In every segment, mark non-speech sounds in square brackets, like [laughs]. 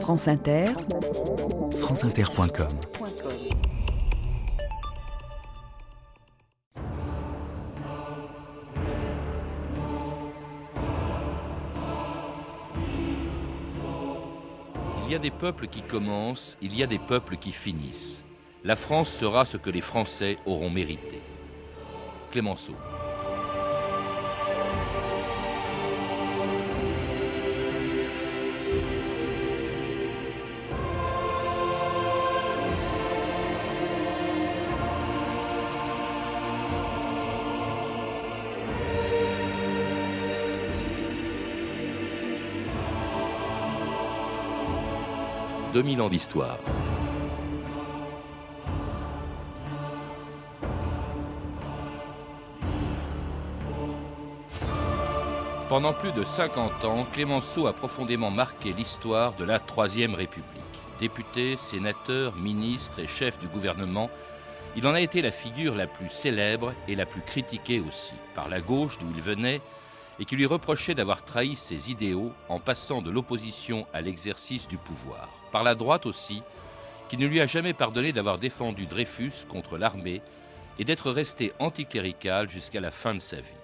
France Inter, franceinter.com Il y a des peuples qui commencent, il y a des peuples qui finissent. La France sera ce que les Français auront mérité. Clémenceau. « 2000 ans d'histoire. Pendant plus de 50 ans, Clémenceau a profondément marqué l'histoire de la Troisième République. Député, sénateur, ministre et chef du gouvernement, il en a été la figure la plus célèbre et la plus critiquée aussi, par la gauche d'où il venait, et qui lui reprochait d'avoir trahi ses idéaux en passant de l'opposition à l'exercice du pouvoir. Par la droite aussi, qui ne lui a jamais pardonné d'avoir défendu Dreyfus contre l'armée et d'être resté anticlérical jusqu'à la fin de sa vie.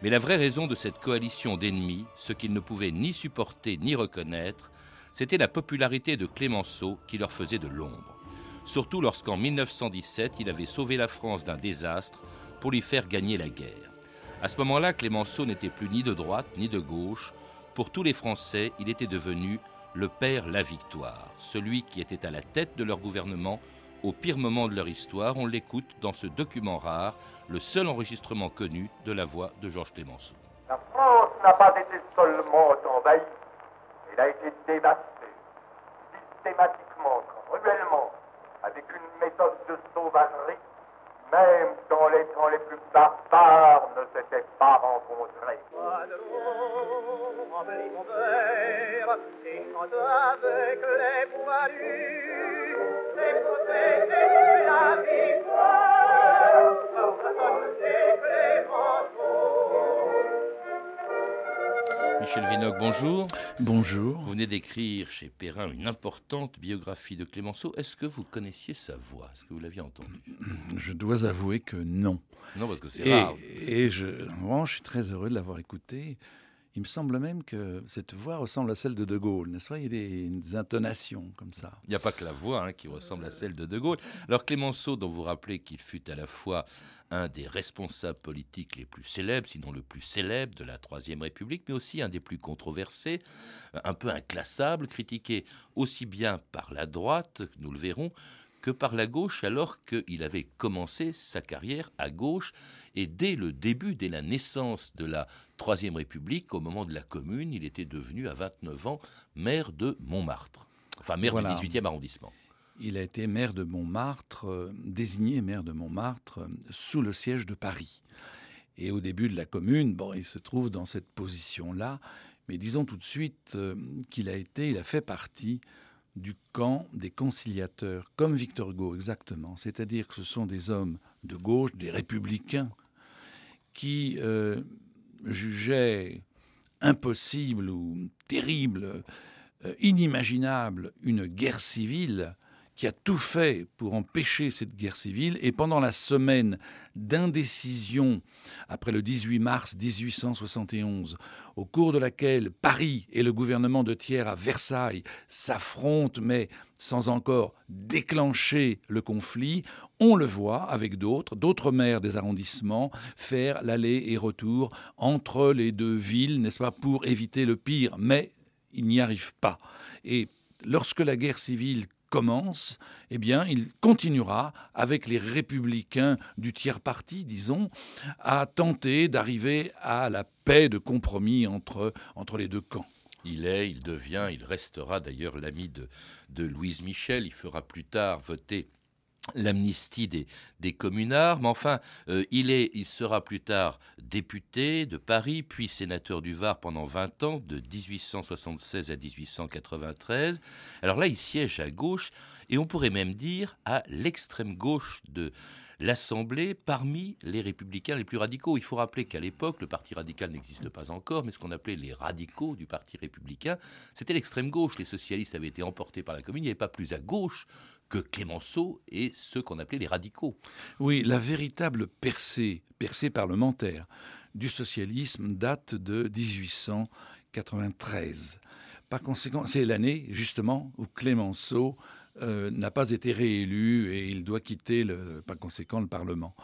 Mais la vraie raison de cette coalition d'ennemis, ce qu'ils ne pouvaient ni supporter ni reconnaître, c'était la popularité de Clémenceau qui leur faisait de l'ombre. Surtout lorsqu'en 1917, il avait sauvé la France d'un désastre pour lui faire gagner la guerre. À ce moment-là, Clémenceau n'était plus ni de droite ni de gauche. Pour tous les Français, il était devenu le père La Victoire, celui qui était à la tête de leur gouvernement au pire moment de leur histoire. On l'écoute dans ce document rare, le seul enregistrement connu de la voix de Georges Clémenceau. La France n'a pas été seulement envahie, elle a été dévastée, systématiquement, cruellement, avec une méthode de sauvagerie, même dans les temps les plus barbares, ne s'était pas rencontrée. avec les Michel Vinocq, bonjour. Bonjour. Vous venez d'écrire chez Perrin une importante biographie de Clémenceau. Est-ce que vous connaissiez sa voix? Est-ce que vous l'aviez entendue? Je dois avouer que non. Non, parce que c'est rare. et je, vraiment, je suis très heureux de l'avoir écouté. Il me semble même que cette voix ressemble à celle de De Gaulle, n'est-ce pas? Il y a des, intonations comme ça. Il n'y a pas que la voix hein, qui ressemble à celle de De Gaulle. Alors Clémenceau, dont vous rappelez qu'il fut à la fois un des responsables politiques les plus célèbres, sinon le plus célèbre de la Troisième République, mais aussi un des plus controversés, un peu inclassable, critiqué aussi bien par la droite, nous le verrons, que par la gauche alors qu'il avait commencé sa carrière à gauche et dès le début, dès la naissance de la Troisième République, au moment de la Commune, il était devenu à 29 ans maire de Montmartre, enfin maire Voilà. du 18e arrondissement. Il a été maire de Montmartre, euh, désigné maire de Montmartre euh, sous le siège de Paris. Et au début de la commune, bon, il se trouve dans cette position-là, mais disons tout de suite euh, qu'il a été, il a fait partie du camp des conciliateurs, comme Victor Hugo exactement. C'est-à-dire que ce sont des hommes de gauche, des républicains, qui euh, jugeaient impossible ou terrible, euh, inimaginable une guerre civile qui a tout fait pour empêcher cette guerre civile. Et pendant la semaine d'indécision, après le 18 mars 1871, au cours de laquelle Paris et le gouvernement de Thiers à Versailles s'affrontent, mais sans encore déclencher le conflit, on le voit avec d'autres, d'autres maires des arrondissements, faire l'aller et retour entre les deux villes, n'est-ce pas, pour éviter le pire. Mais il n'y arrive pas. Et lorsque la guerre civile commence, eh bien, il continuera avec les républicains du tiers parti, disons, à tenter d'arriver à la paix de compromis entre, entre les deux camps. Il est, il devient, il restera d'ailleurs l'ami de, de Louise Michel. Il fera plus tard voter l'amnistie des, des communards, mais enfin, euh, il, est, il sera plus tard député de Paris, puis sénateur du Var pendant 20 ans, de 1876 à 1893. Alors là, il siège à gauche, et on pourrait même dire à l'extrême gauche de l'Assemblée parmi les républicains les plus radicaux. Il faut rappeler qu'à l'époque, le Parti radical n'existe pas encore, mais ce qu'on appelait les radicaux du Parti républicain, c'était l'extrême gauche. Les socialistes avaient été emportés par la commune, il n'y avait pas plus à gauche que Clémenceau et ceux qu'on appelait les radicaux. Oui, la véritable percée, percée parlementaire du socialisme date de 1893. Par conséquent, c'est l'année justement où Clémenceau euh, n'a pas été réélu et il doit quitter, par conséquent, le Parlement.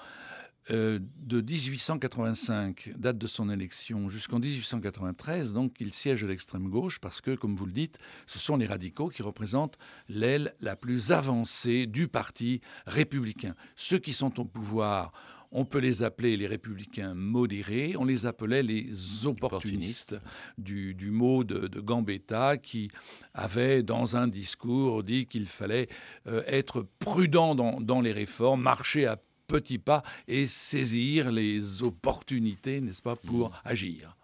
Euh, de 1885, date de son élection, jusqu'en 1893, donc il siège à l'extrême gauche parce que, comme vous le dites, ce sont les radicaux qui représentent l'aile la plus avancée du parti républicain. Ceux qui sont au pouvoir on peut les appeler les républicains modérés, on les appelait les opportunistes, du, mot de, Gambetta qui avait dans un discours dit qu'il fallait euh, être prudent dans, les réformes, marcher à petits pas et saisir les opportunités, n'est-ce pas, pour mmh. agir.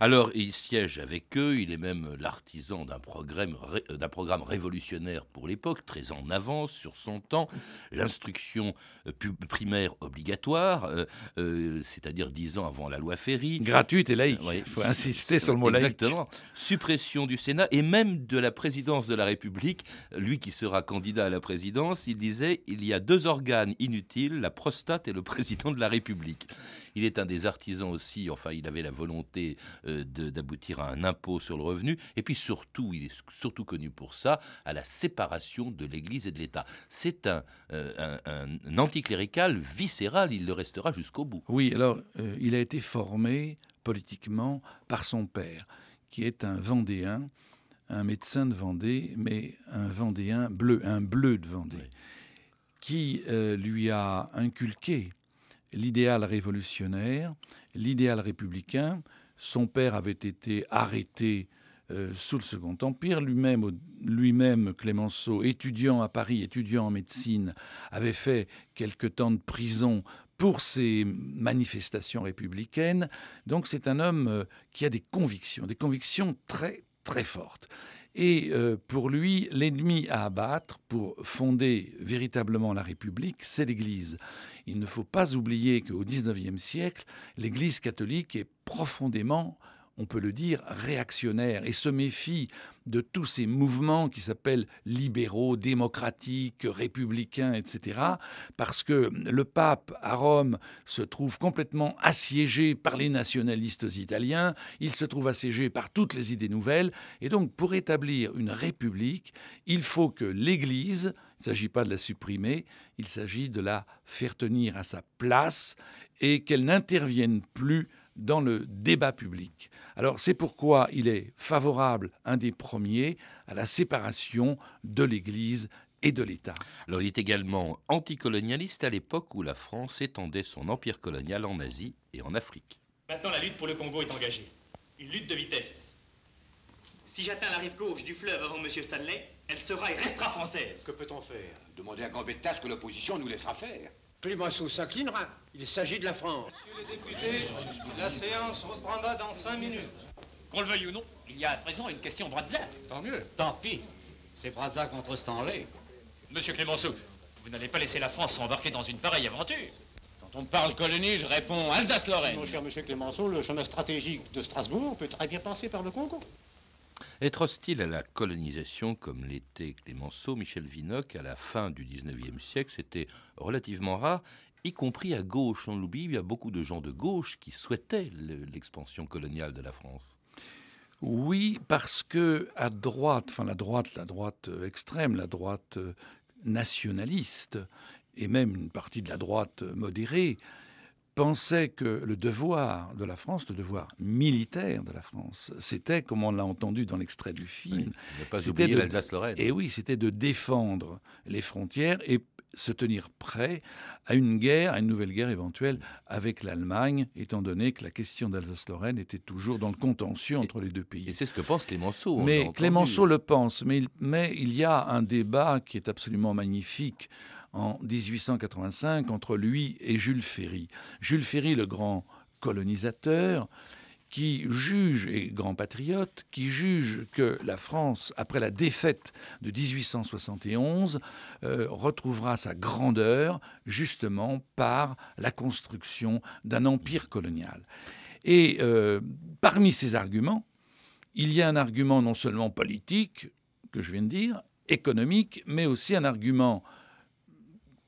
Alors, il siège avec eux, il est même l'artisan d'un programme, d'un programme révolutionnaire pour l'époque, très en avance sur son temps, l'instruction euh, primaire obligatoire, euh, euh, c'est-à-dire dix ans avant la loi Ferry. Gratuite et laïque, il faut insister sur le mot laïque. Exactement. Suppression du Sénat et même de la présidence de la République. Lui qui sera candidat à la présidence, il disait, il y a deux organes inutiles, la prostate et le président de la République. Il est un des artisans aussi, enfin il avait la volonté euh, d'aboutir à un impôt sur le revenu, et puis surtout, il est surtout connu pour ça, à la séparation de l'Église et de l'État. C'est un, euh, un, anticlérical viscéral, il le restera jusqu'au bout. Oui, alors euh, il a été formé politiquement par son père, qui est un Vendéen, un médecin de Vendée, mais un Vendéen bleu, un bleu de Vendée, qui lui a inculqué l'idéal révolutionnaire, l'idéal républicain. Son père avait été arrêté euh, sous le Second Empire. Lui-même, lui-même, Clémenceau, étudiant à Paris, étudiant en médecine, avait fait quelque temps de prison pour ses manifestations républicaines. Donc c'est un homme euh, qui a des convictions, des convictions très très fortes. Et euh, pour lui, l'ennemi à abattre pour fonder véritablement la République, c'est l'Église. Il ne faut pas oublier qu'au XIXe siècle, l'Église catholique est profondément on peut le dire, réactionnaire et se méfie de tous ces mouvements qui s'appellent libéraux, démocratiques, républicains, etc., parce que le pape à Rome se trouve complètement assiégé par les nationalistes italiens, il se trouve assiégé par toutes les idées nouvelles, et donc pour établir une république, il faut que l'Église, il ne s'agit pas de la supprimer, il s'agit de la faire tenir à sa place et qu'elle n'intervienne plus dans le débat public. Alors c'est pourquoi il est favorable, un des premiers, à la séparation de l'Église et de l'État. Alors il est également anticolonialiste à l'époque où la France étendait son empire colonial en Asie et en Afrique. Maintenant la lutte pour le Congo est engagée. Une lutte de vitesse. Si j'atteins la rive gauche du fleuve avant M. Stanley, elle sera et restera française. Que peut-on faire? Demander à Gambetta ce que l'opposition nous laissera faire. Clémenceau s'inclinera. Il s'agit de la France. Monsieur les députés, la séance reprendra dans cinq minutes. Qu'on le veuille ou non, il y a à présent une question Brazza. Tant mieux. Tant pis. C'est Brazza contre Stanley. Monsieur Clémenceau, vous n'allez pas laisser la France s'embarquer dans une pareille aventure. Quand on me parle colonie, je réponds Alsace-Lorraine. Mon cher monsieur Clémenceau, le chemin stratégique de Strasbourg peut très bien passer par le Congo. Être hostile à la colonisation, comme l'était Clémenceau, Michel Vinocq, à la fin du XIXe siècle, c'était relativement rare, y compris à gauche. On l'oublie, il y a beaucoup de gens de gauche qui souhaitaient l'expansion coloniale de la France. Oui, parce que à droite, enfin la droite, la droite extrême, la droite nationaliste, et même une partie de la droite modérée, pensait que le devoir de la France, le devoir militaire de la France, c'était, comme on l'a entendu dans l'extrait du film, c'était l'Alsace-Lorraine. Et oui, c'était de défendre les frontières et se tenir prêt à une guerre, à une nouvelle guerre éventuelle avec l'Allemagne, étant donné que la question d'Alsace-Lorraine était toujours dans le contentieux entre les deux pays. Et c'est ce que pense Clémenceau. Mais Clémenceau le pense, mais mais il y a un débat qui est absolument magnifique en 1885 entre lui et Jules Ferry. Jules Ferry, le grand colonisateur, qui juge, et grand patriote, qui juge que la France, après la défaite de 1871, euh, retrouvera sa grandeur justement par la construction d'un empire colonial. Et euh, parmi ces arguments, il y a un argument non seulement politique, que je viens de dire, économique, mais aussi un argument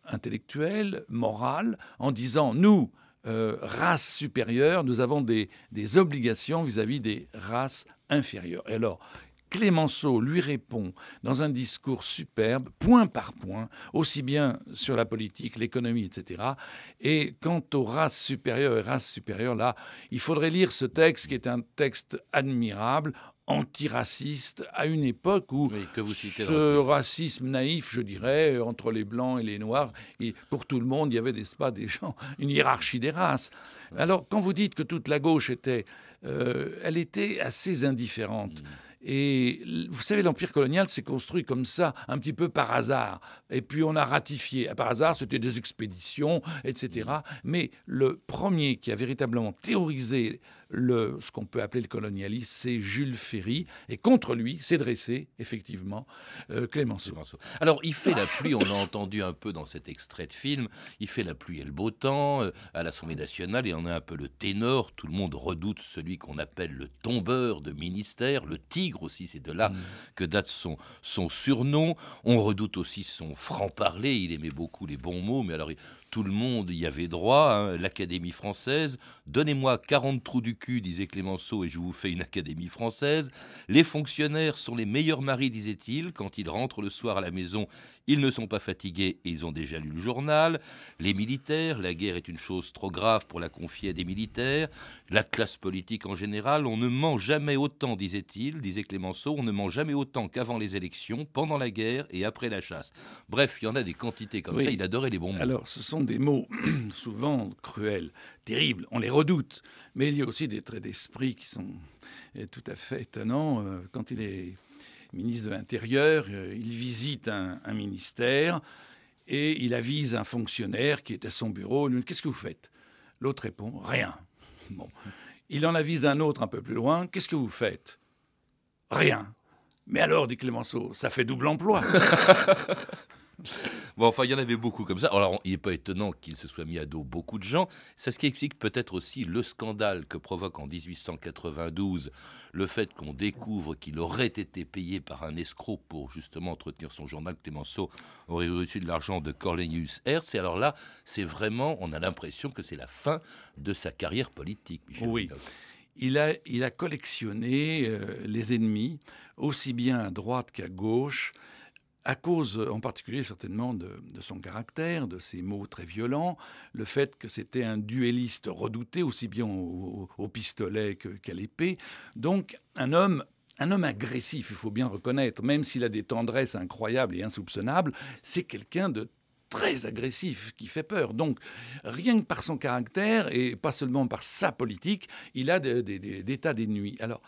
intellectuel, moral, en disant, nous, euh, race supérieure, nous avons des, obligations vis-à-vis des races inférieures. Et alors, Clémenceau lui répond dans un discours superbe, point par point, aussi bien sur la politique, l'économie, etc. Et quant aux races supérieures et races supérieures, là, il faudrait lire ce texte qui est un texte admirable antiraciste à une époque où ce racisme naïf, je dirais, entre les blancs et les noirs, et pour tout le monde, il y avait des pas des gens, [laughs] une hiérarchie des races. Alors, quand vous dites que toute la gauche était, euh, elle était assez indifférente. Mm. Et vous savez, l'empire colonial s'est construit comme ça, un petit peu par hasard. Et puis on a ratifié. Par hasard, c'était des expéditions, etc. Mm. Mais le premier qui a véritablement théorisé le, ce qu'on peut appeler le colonialisme, c'est Jules Ferry. Et contre lui s'est dressé, effectivement, euh, Clémenceau. Alors, il fait la pluie, on l'a entendu un peu dans cet extrait de film, il fait la pluie et le beau temps euh, à l'Assemblée nationale, et on a un peu le ténor. Tout le monde redoute celui qu'on appelle le tombeur de ministère, le tigre aussi, c'est de là mm. que date son, son surnom. On redoute aussi son franc-parler, il aimait beaucoup les bons mots, mais alors tout le monde y avait droit, hein. l'Académie française. Donnez-moi 40 trous du cul, disait Clémenceau, et je vous fais une Académie française. Les fonctionnaires sont les meilleurs maris, disait-il. Quand ils rentrent le soir à la maison, ils ne sont pas fatigués et ils ont déjà lu le journal. Les militaires, la guerre est une chose trop grave pour la confier à des militaires. La classe politique en général, on ne ment jamais autant, disait-il, disait Clémenceau, on ne ment jamais autant qu'avant les élections, pendant la guerre et après la chasse. Bref, il y en a des quantités comme ça, il adorait les bons mots. Alors, ce sont des mots [clears throat] souvent cruels, terribles, on les redoute, mais il y a aussi des traits d'esprit qui sont euh, tout à fait étonnants. Euh, quand il est ministre de l'Intérieur, euh, il visite un, ministère et il avise un fonctionnaire qui est à son bureau. Qu'est-ce que vous faites? L'autre répond Rien. [laughs] Bon. Il en avise un autre un peu plus loin. Qu'est-ce que vous faites? Rien. Mais alors, dit Clémenceau, ça fait double emploi. [laughs] [laughs] Bon, enfin, il y en avait beaucoup comme ça. Alors, il n'est pas étonnant qu'il se soit mis à dos beaucoup de gens. C'est ce qui explique peut-être aussi le scandale que provoque en 1892 le fait qu'on découvre qu'il aurait été payé par un escroc pour justement entretenir son journal. Clémenceau aurait reçu de l'argent de Cornelius Hertz. Et alors là, c'est vraiment, on a l'impression que c'est la fin de sa carrière politique, Michel Oui. Il a, il a, collectionné euh, les ennemis, aussi bien à droite qu'à gauche à cause en particulier certainement de, son caractère, de ses mots très violents, le fait que c'était un duelliste redouté aussi bien au, pistolet qu'à l'épée. Donc un homme un homme agressif, il faut bien le reconnaître, même s'il a des tendresses incroyables et insoupçonnables, c'est quelqu'un de très agressif, qui fait peur. Donc, rien que par son caractère, et pas seulement par sa politique, il a des, tas d'ennemis. Alors,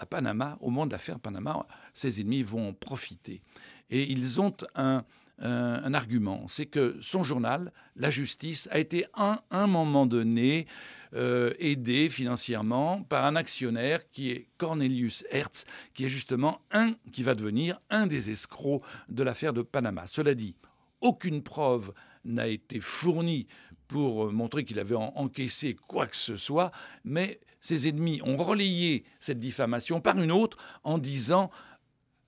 à Panama, au moment de l'affaire Panama, ses ennemis vont profiter. Et ils ont un, argument, c'est que son journal, La Justice, a été à un moment donné euh, aidé financièrement par un actionnaire qui est Cornelius Hertz, qui est justement un qui va devenir un des escrocs de l'affaire de Panama. Cela dit, aucune preuve n'a été fournie pour montrer qu'il avait encaissé quoi que ce soit, mais ses ennemis ont relayé cette diffamation par une autre en disant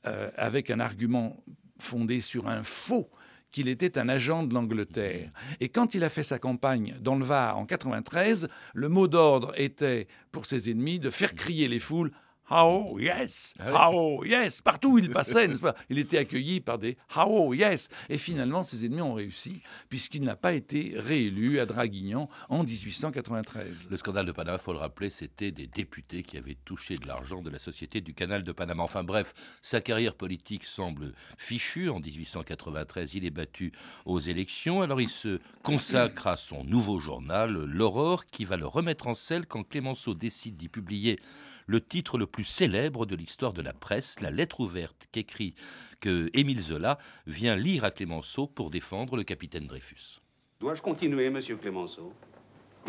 euh, avec un argument fondé sur un faux qu'il était un agent de l'Angleterre. Et quand il a fait sa campagne dans le Var en 93, le mot d'ordre était pour ses ennemis de faire crier les foules Oh yes, oh yes, partout où il passait, n'est-ce pas Il était accueilli par des oh yes. Et finalement, ses ennemis ont réussi, puisqu'il n'a pas été réélu à Draguignan en 1893. Le scandale de Panama, il faut le rappeler, c'était des députés qui avaient touché de l'argent de la Société du Canal de Panama. Enfin bref, sa carrière politique semble fichue. En 1893, il est battu aux élections. Alors il se consacre à son nouveau journal, L'Aurore, qui va le remettre en selle quand Clémenceau décide d'y publier le titre le plus célèbre de l'histoire de la presse, la lettre ouverte qu'écrit que Émile Zola vient lire à Clémenceau pour défendre le capitaine Dreyfus. Dois-je continuer, monsieur Clémenceau?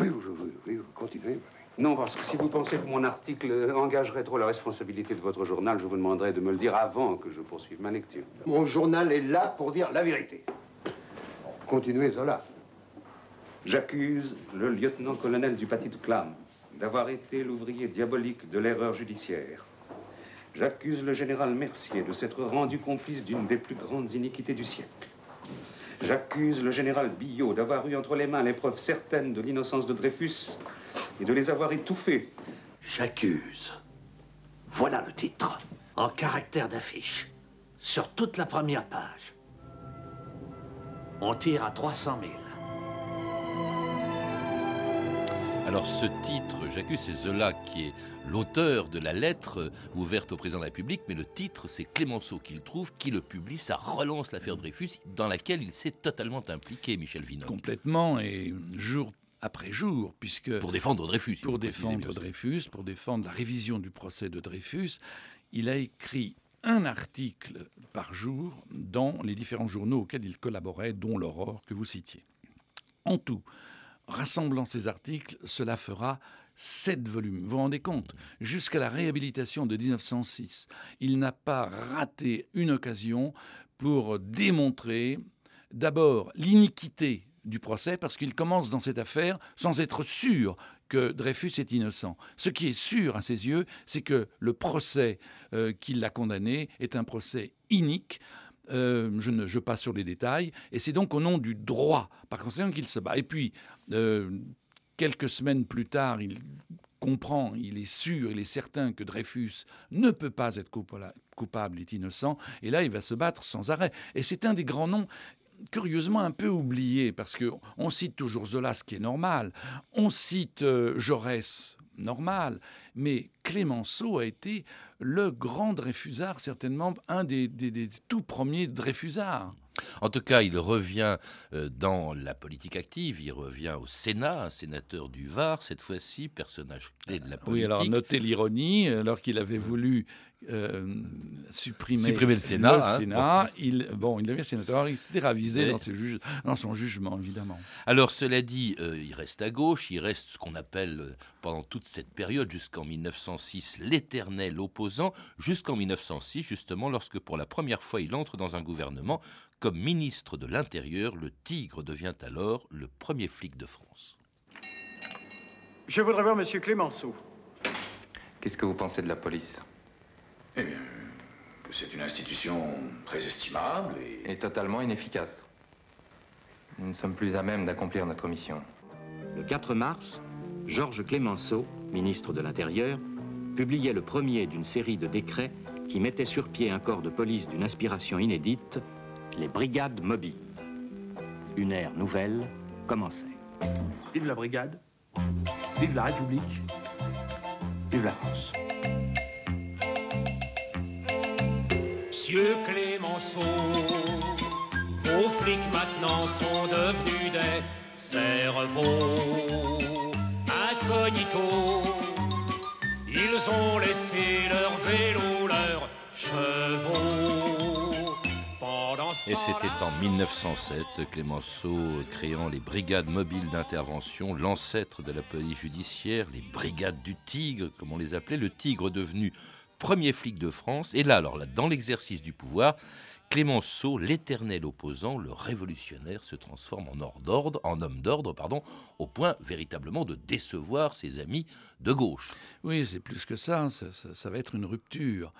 Oui, oui, oui, oui, continuez. Non, parce que si vous pensez que mon article engagerait trop la responsabilité de votre journal, je vous demanderai de me le dire avant que je poursuive ma lecture. Mon journal est là pour dire la vérité. Continuez, Zola. J'accuse le lieutenant-colonel du Petit Clam d'avoir été l'ouvrier diabolique de l'erreur judiciaire. J'accuse le général Mercier de s'être rendu complice d'une des plus grandes iniquités du siècle. J'accuse le général Billot d'avoir eu entre les mains les preuves certaines de l'innocence de Dreyfus et de les avoir étouffés. J'accuse. Voilà le titre, en caractère d'affiche, sur toute la première page. On tire à 300 000. Alors ce titre, j'accuse, c'est Zola qui est l'auteur de la lettre ouverte au président de la République, mais le titre, c'est Clémenceau qui le trouve, qui le publie, ça relance l'affaire Dreyfus, dans laquelle il s'est totalement impliqué, Michel Vinocq. Complètement, et jour après jour, puisque... Pour défendre Dreyfus. Pour défendre Dreyfus, pour défendre la révision du procès de Dreyfus, il a écrit un article par jour dans les différents journaux auxquels il collaborait, dont l'Aurore que vous citiez. En tout, rassemblant ces articles, cela fera sept volumes. Vous vous rendez compte? Jusqu'à la réhabilitation de 1906, il n'a pas raté une occasion pour démontrer d'abord l'iniquité du procès parce qu'il commence dans cette affaire sans être sûr que Dreyfus est innocent. Ce qui est sûr à ses yeux, c'est que le procès euh, qui l'a condamné est un procès inique. Euh, je, ne, passe sur les détails, et c'est donc au nom du droit, par conséquent, qu'il se bat. Et puis, euh, quelques semaines plus tard, il comprend, il est sûr, il est certain que Dreyfus ne peut pas être coupable, est innocent, et là, il va se battre sans arrêt. Et c'est un des grands noms curieusement un peu oublié, parce qu'on cite toujours Zola, ce qui est normal, on cite euh, Jaurès, normal, mais Clémenceau a été le grand Dreyfusard, certainement un des, des tout premiers Dreyfusards. En tout cas, il revient euh, dans la politique active, il revient au Sénat, un sénateur du Var, cette fois-ci, personnage clé de la politique. Oui, alors notez l'ironie, alors qu'il avait voulu euh, supprimer, le Sénat. Hein. il, bon, il devient sénateur, il s'était ravisé dans, dans, son jugement, évidemment. Alors, cela dit, euh, il reste à gauche, il reste ce qu'on appelle, pendant toute cette période, jusqu'en 1906, l'éternel opposant, jusqu'en 1906, justement, lorsque pour la première fois il entre dans un gouvernement comme ministre de l'Intérieur, le Tigre devient alors le premier flic de France. Je voudrais voir Monsieur Clémenceau. Qu'est-ce que vous pensez de la police? Eh bien, que c'est une institution très estimable et... Et totalement inefficace. Nous ne sommes plus à même d'accomplir notre mission. Le 4 mars, Georges Clémenceau, ministre de l'Intérieur, publiait le premier d'une série de décrets qui mettaient sur pied un corps de police d'une inspiration inédite les brigades mobiles. Une ère nouvelle commençait. Vive la brigade, vive la République, vive la France. Monsieur Clémenceau, vos flics maintenant sont devenus des cerveaux incognito. Ils ont laissé leur vélo, leurs chevaux. Et c'était en 1907, Clémenceau créant les brigades mobiles d'intervention, l'ancêtre de la police judiciaire, les brigades du Tigre, comme on les appelait, le Tigre devenu premier flic de France. Et là, alors là, dans l'exercice du pouvoir, Clémenceau, l'éternel opposant, le révolutionnaire, se transforme en, ordre, en homme d'ordre, pardon, au point véritablement de décevoir ses amis de gauche. Oui, c'est plus que ça, ça, ça va être une rupture.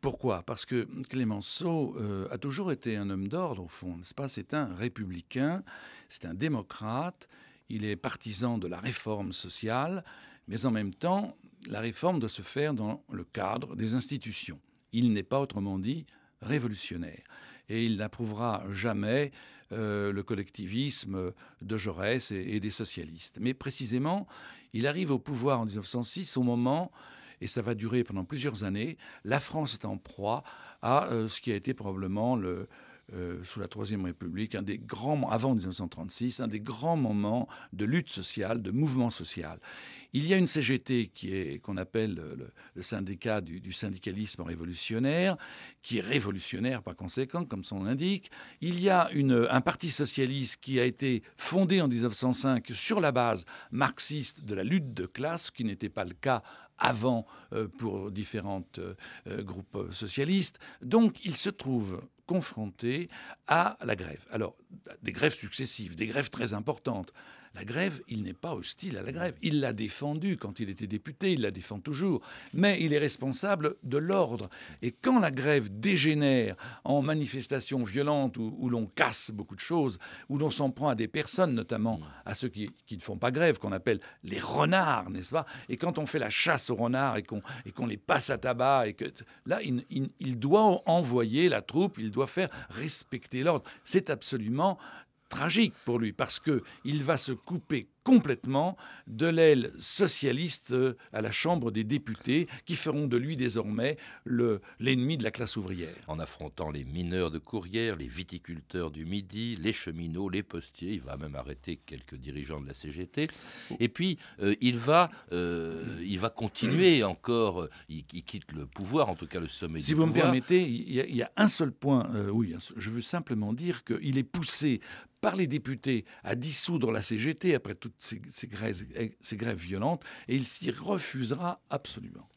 Pourquoi? Parce que Clémenceau euh, a toujours été un homme d'ordre, au fond, n'est-ce pas? C'est un républicain, c'est un démocrate, il est partisan de la réforme sociale, mais en même temps, la réforme doit se faire dans le cadre des institutions. Il n'est pas, autrement dit, révolutionnaire. Et il n'approuvera jamais euh, le collectivisme de Jaurès et, des socialistes. Mais précisément, il arrive au pouvoir en 1906 au moment et ça va durer pendant plusieurs années. La France est en proie à euh, ce qui a été probablement le, euh, sous la Troisième République, un des grands, avant 1936, un des grands moments de lutte sociale, de mouvement social. Il y a une CGT qui est qu'on appelle le, syndicat du, syndicalisme révolutionnaire, qui est révolutionnaire par conséquent, comme son l'indique. Il y a un parti socialiste qui a été fondé en 1905 sur la base marxiste de la lutte de classe, qui n'était pas le cas avant euh, pour différents euh, groupes socialistes. Donc il se trouve confronté à la grève. Alors, des grèves successives, des grèves très importantes. La grève, il n'est pas hostile à la grève. Il l'a défendue quand il était député, il la défend toujours. Mais il est responsable de l'ordre. Et quand la grève dégénère en manifestations violentes où, l'on casse beaucoup de choses, où l'on s'en prend à des personnes, notamment à ceux qui, ne font pas grève, qu'on appelle les renards, n'est-ce pas? Et quand on fait la chasse aux renards et qu'on les passe à tabac, et que là, il, il doit envoyer la troupe, il doit faire respecter l'ordre. C'est absolument tragique pour lui parce que il va se couper complètement de l'aile socialiste euh, à la Chambre des députés, qui feront de lui désormais l'ennemi de la classe ouvrière. En affrontant les mineurs de Courrières, les viticulteurs du Midi, les cheminots, les postiers, il va même arrêter quelques dirigeants de la CGT. Et puis, euh, il, va, euh, il va continuer [clears throat] encore, il, quitte le pouvoir, en tout cas le sommet si du pouvoir. Si vous me permettez, il y, a, un seul point, oui, je veux simplement dire qu'il est poussé par les députés à dissoudre la CGT après toutes ces, grèves, violentes, et il s'y refusera absolument.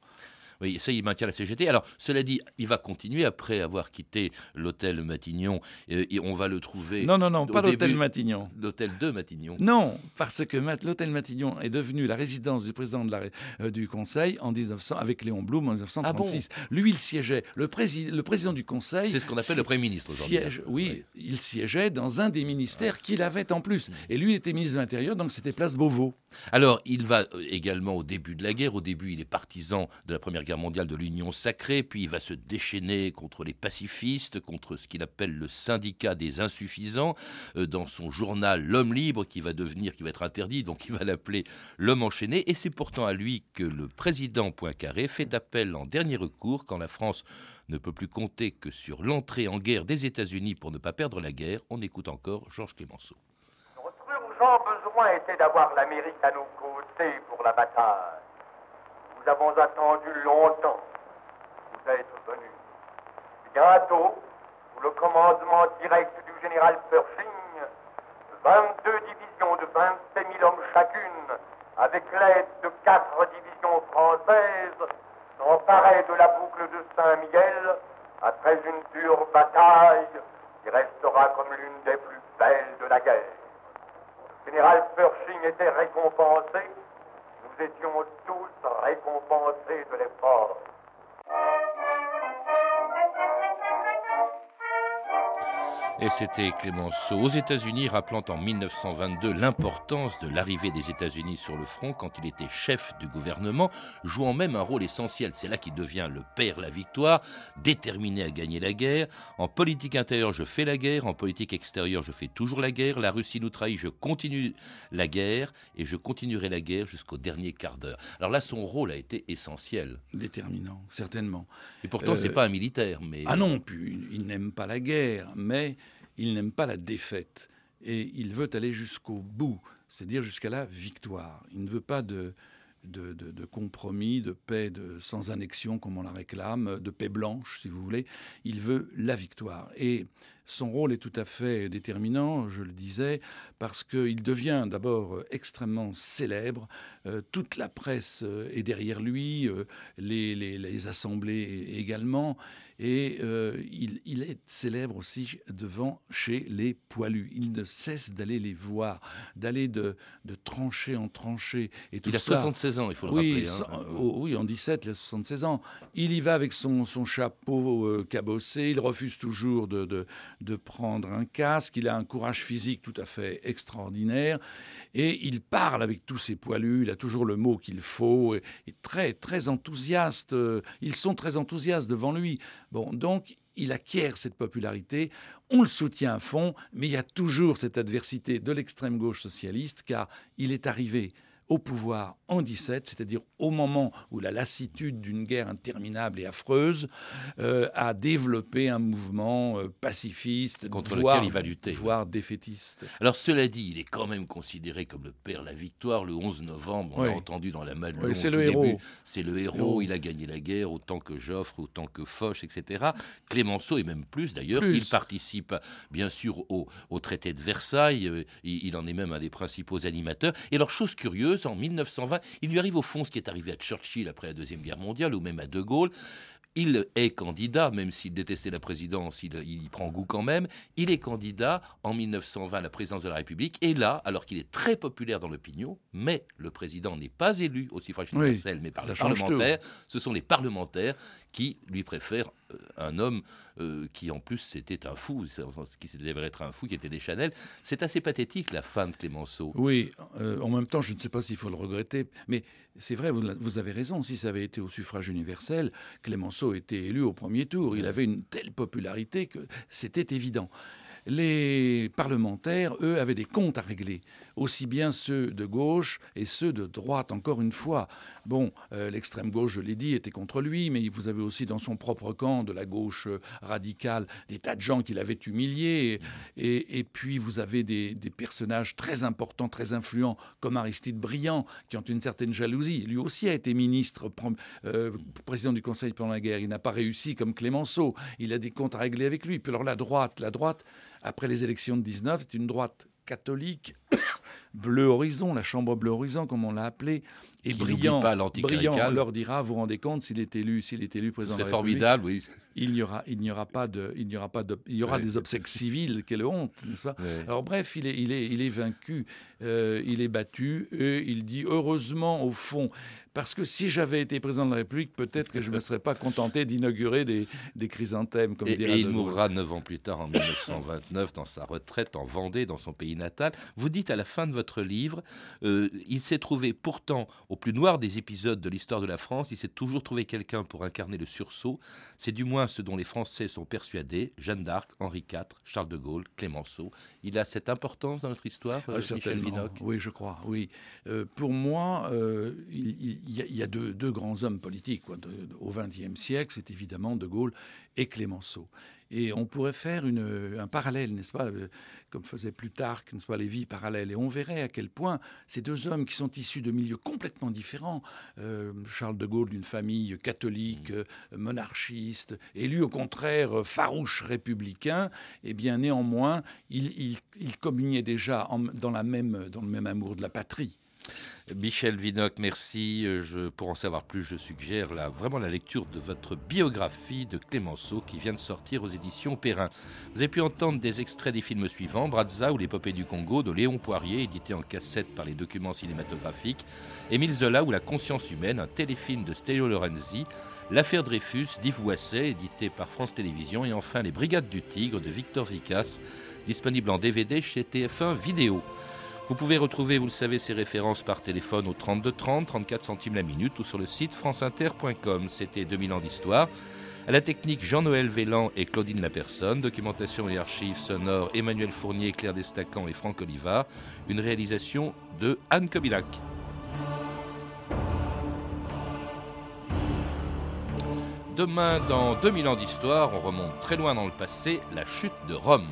Oui, ça, il maintient la CGT. Alors, cela dit, il va continuer après avoir quitté l'hôtel Matignon. Et, on va le trouver. Non, non, non, pas l'hôtel Matignon. L'hôtel de Matignon. Non, parce que l'hôtel Matignon est devenu la résidence du président de la, euh, du Conseil en 1900, avec Léon Blum en 1936. Ah Lui, il siégeait. Le, le président du Conseil. C'est ce qu'on appelle le Premier ministre Siège, oui, il siégeait dans un des ministères qu'il avait en plus. Et lui, il était ministre de l'Intérieur, donc c'était place Beauvau. Alors, il va euh, également au début de la guerre. Au début, il est partisan de la Première Guerre mondiale de l'Union sacrée, puis il va se déchaîner contre les pacifistes, contre ce qu'il appelle le syndicat des insuffisants, euh, dans son journal L'homme libre, qui va devenir, qui va être interdit, donc il va l'appeler L'homme enchaîné. Et c'est pourtant à lui que le président Poincaré fait appel en dernier recours quand la France ne peut plus compter que sur l'entrée en guerre des États-Unis pour ne pas perdre la guerre. On écoute encore Georges Clémenceau. Notre besoin était d'avoir l'Amérique à nos côtés pour la bataille. Nous avons attendu longtemps. Vous êtes venus. Bientôt, sous le commandement direct du général Pershing, 22 divisions de 27 000 hommes chacune, avec l'aide de quatre divisions françaises, s'emparaient de la boucle de Saint-Miguel après une dure bataille qui restera comme l'une des plus belles de la guerre. Général Pershing était récompensé nous étions tous récompensés de l'effort. Et c'était Clémenceau aux États-Unis, rappelant en 1922 l'importance de l'arrivée des États-Unis sur le front quand il était chef du gouvernement, jouant même un rôle essentiel. C'est là qu'il devient le père la victoire, déterminé à gagner la guerre. En politique intérieure, je fais la guerre. En politique extérieure, je fais toujours la guerre. La Russie nous trahit, je continue la guerre et je continuerai la guerre jusqu'au dernier quart d'heure. Alors là, son rôle a été essentiel. Déterminant, certainement. Et pourtant, ce c'est euh, pas un militaire. Mais... Ah non, il n'aime pas la guerre, mais il n'aime pas la défaite et il veut aller jusqu'au bout, c'est-à-dire jusqu'à la victoire. Il ne veut pas de, de, compromis, de paix de, sans annexion comme on la réclame, de paix blanche si vous voulez. Il veut la victoire. Et son rôle est tout à fait déterminant, je le disais, parce qu'il devient d'abord extrêmement célèbre. Euh, toute la presse est derrière lui, euh, les, les, assemblées également. Et euh, il, est célèbre aussi devant chez les poilus. Il ne cesse d'aller les voir, d'aller de, de tranchée en tranchée. Et tout il a 76 ans, il faut le oui, rappeler. Hein. Oh, oui, en 17, il a 76 ans. Il y va avec son, son chapeau euh, cabossé. Il refuse toujours de, de, de prendre un casque. Il a un courage physique tout à fait extraordinaire et il parle avec tous ses poilus, il a toujours le mot qu'il faut, et, très, très enthousiaste, euh, ils sont très enthousiastes devant lui. Bon, donc il acquiert cette popularité, on le soutient à fond, mais il y a toujours cette adversité de l'extrême gauche socialiste, car il est arrivé au pouvoir en 17, c'est-à-dire au moment où la lassitude d'une guerre interminable et affreuse euh, a développé un mouvement euh, pacifiste, contre voire, lequel il va lutter. voire défaitiste. Alors cela dit, il est quand même considéré comme le père de la victoire le 11 novembre. On Oui. l'a entendu dans la Madelon. Oui, c'est le héros. C'est le héros. Il a gagné la guerre autant que Joffre, autant que Foch, etc. Clémenceau et même plus d'ailleurs. Il participe bien sûr au, au traité de Versailles. euh, Il, il en est même un des principaux animateurs. Et alors chose curieuse, en 1920, il lui arrive au fond ce qui est arrivé à Churchill après la deuxième guerre mondiale ou même à De Gaulle. Il est candidat, même s'il détestait la présidence, il, il y prend goût quand même. Il est candidat en 1920 à la présidence de la République. Et là, alors qu'il est très populaire dans l'opinion, mais le président n'est pas élu au suffrage Oui, universel, mais par les parlementaires, ce sont les parlementaires qui lui préfèrent euh, un homme euh, qui en plus c'était un fou, qui devait être un fou, qui était des Chanel. C'est assez pathétique la fin de Clémenceau. Oui, euh, en même temps, je ne sais pas s'il faut le regretter, mais c'est vrai, vous, vous avez raison. Si ça avait été au suffrage universel, Clémenceau était élu au premier tour. Il avait une telle popularité que c'était évident. Les parlementaires, eux, avaient des comptes à régler, aussi bien ceux de gauche et ceux de droite, encore une fois. Bon, euh, l'extrême gauche, je l'ai dit, était contre lui, mais vous avez aussi dans son propre camp de la gauche euh, radicale des tas de gens qu'il avait humiliés. Et, puis vous avez des, personnages très importants, très influents, comme Aristide Briand, qui ont une certaine jalousie. Lui aussi a été ministre, euh, président du Conseil pendant la guerre. Il n'a pas réussi comme Clémenceau. Il a des comptes à régler avec lui. Puis alors la droite, la droite, après les élections de 19, c'est une droite catholique, bleu horizon, la chambre bleu horizon, comme on l'a appelé. Et brillant, pas brillant leur dira, vous vous rendez compte, s'il est élu, s'il est élu président de serait la République, formidable, oui. Il n'y aura, il n'y aura pas de, il n'y aura pas de, il y aura des obsèques civiles, quelle honte, n'est-ce pas? Alors bref, il est, il est, il est vaincu, euh, il est battu, et il dit heureusement au fond, parce que si j'avais été président de la République, peut-être que je ne me serais pas contenté d'inaugurer des, des chrysanthèmes, comme Et, et il mourra neuf ans plus tard, en 1929, dans sa retraite en Vendée, dans son pays natal. Vous dites à la fin de votre livre, euh, il s'est trouvé pourtant, au plus noir des épisodes de l'histoire de la France, il s'est toujours trouvé quelqu'un pour incarner le sursaut. C'est du moins ce dont les Français sont persuadés. Jeanne d'Arc, Henri IV, Charles de Gaulle, Clémenceau. Il a cette importance dans notre histoire, Ah, euh, Michel. Vinocq Oui, je crois. Oui. Euh, pour moi, euh, il, il- il y a, il y a deux, deux grands hommes politiques quoi, de- de- au XXe siècle. C'est évidemment De Gaulle et Clémenceau. Et on pourrait faire une, un parallèle, n'est-ce pas, euh, comme faisait Plutarque, n'est-ce pas, les vies parallèles. Et on verrait à quel point ces deux hommes qui sont issus de milieux complètement différents, euh, Charles de Gaulle d'une famille catholique, euh, monarchiste, lui au contraire euh, farouche républicain, eh bien néanmoins, ils il, il communiaient déjà en- dans, la même, dans le même amour de la patrie. Michel Vinocq, merci. Euh, pour en savoir plus, je suggère vraiment la lecture de votre biographie de Clémenceau qui vient de sortir aux éditions Perrin. Vous avez pu entendre des extraits des films suivants Brazza ou l'épopée du Congo de Léon Poirier, édité en cassette par les documents cinématographiques, Émile Zola ou La conscience humaine, un téléfilm de Stelio Lorenzi, L'affaire Dreyfus d'Yves Wasset, édité par France Télévisions, et enfin Les Brigades du Tigre de Victor Vicas, disponible en DVD chez TF1 Vidéo. Vous pouvez retrouver, vous le savez, ces références par téléphone au 32 30, 34 centimes la minute ou sur le site franceinter.com. C'était 2000 ans d'histoire. À la technique, Jean-Noël Vélan et Claudine Lapersonne. Documentation et archives sonores, Emmanuel Fournier, Claire Destacan et Franck Olivard. Une réalisation de Anne Kobilac. Demain, dans 2000 ans d'histoire, on remonte très loin dans le passé, la chute de Rome.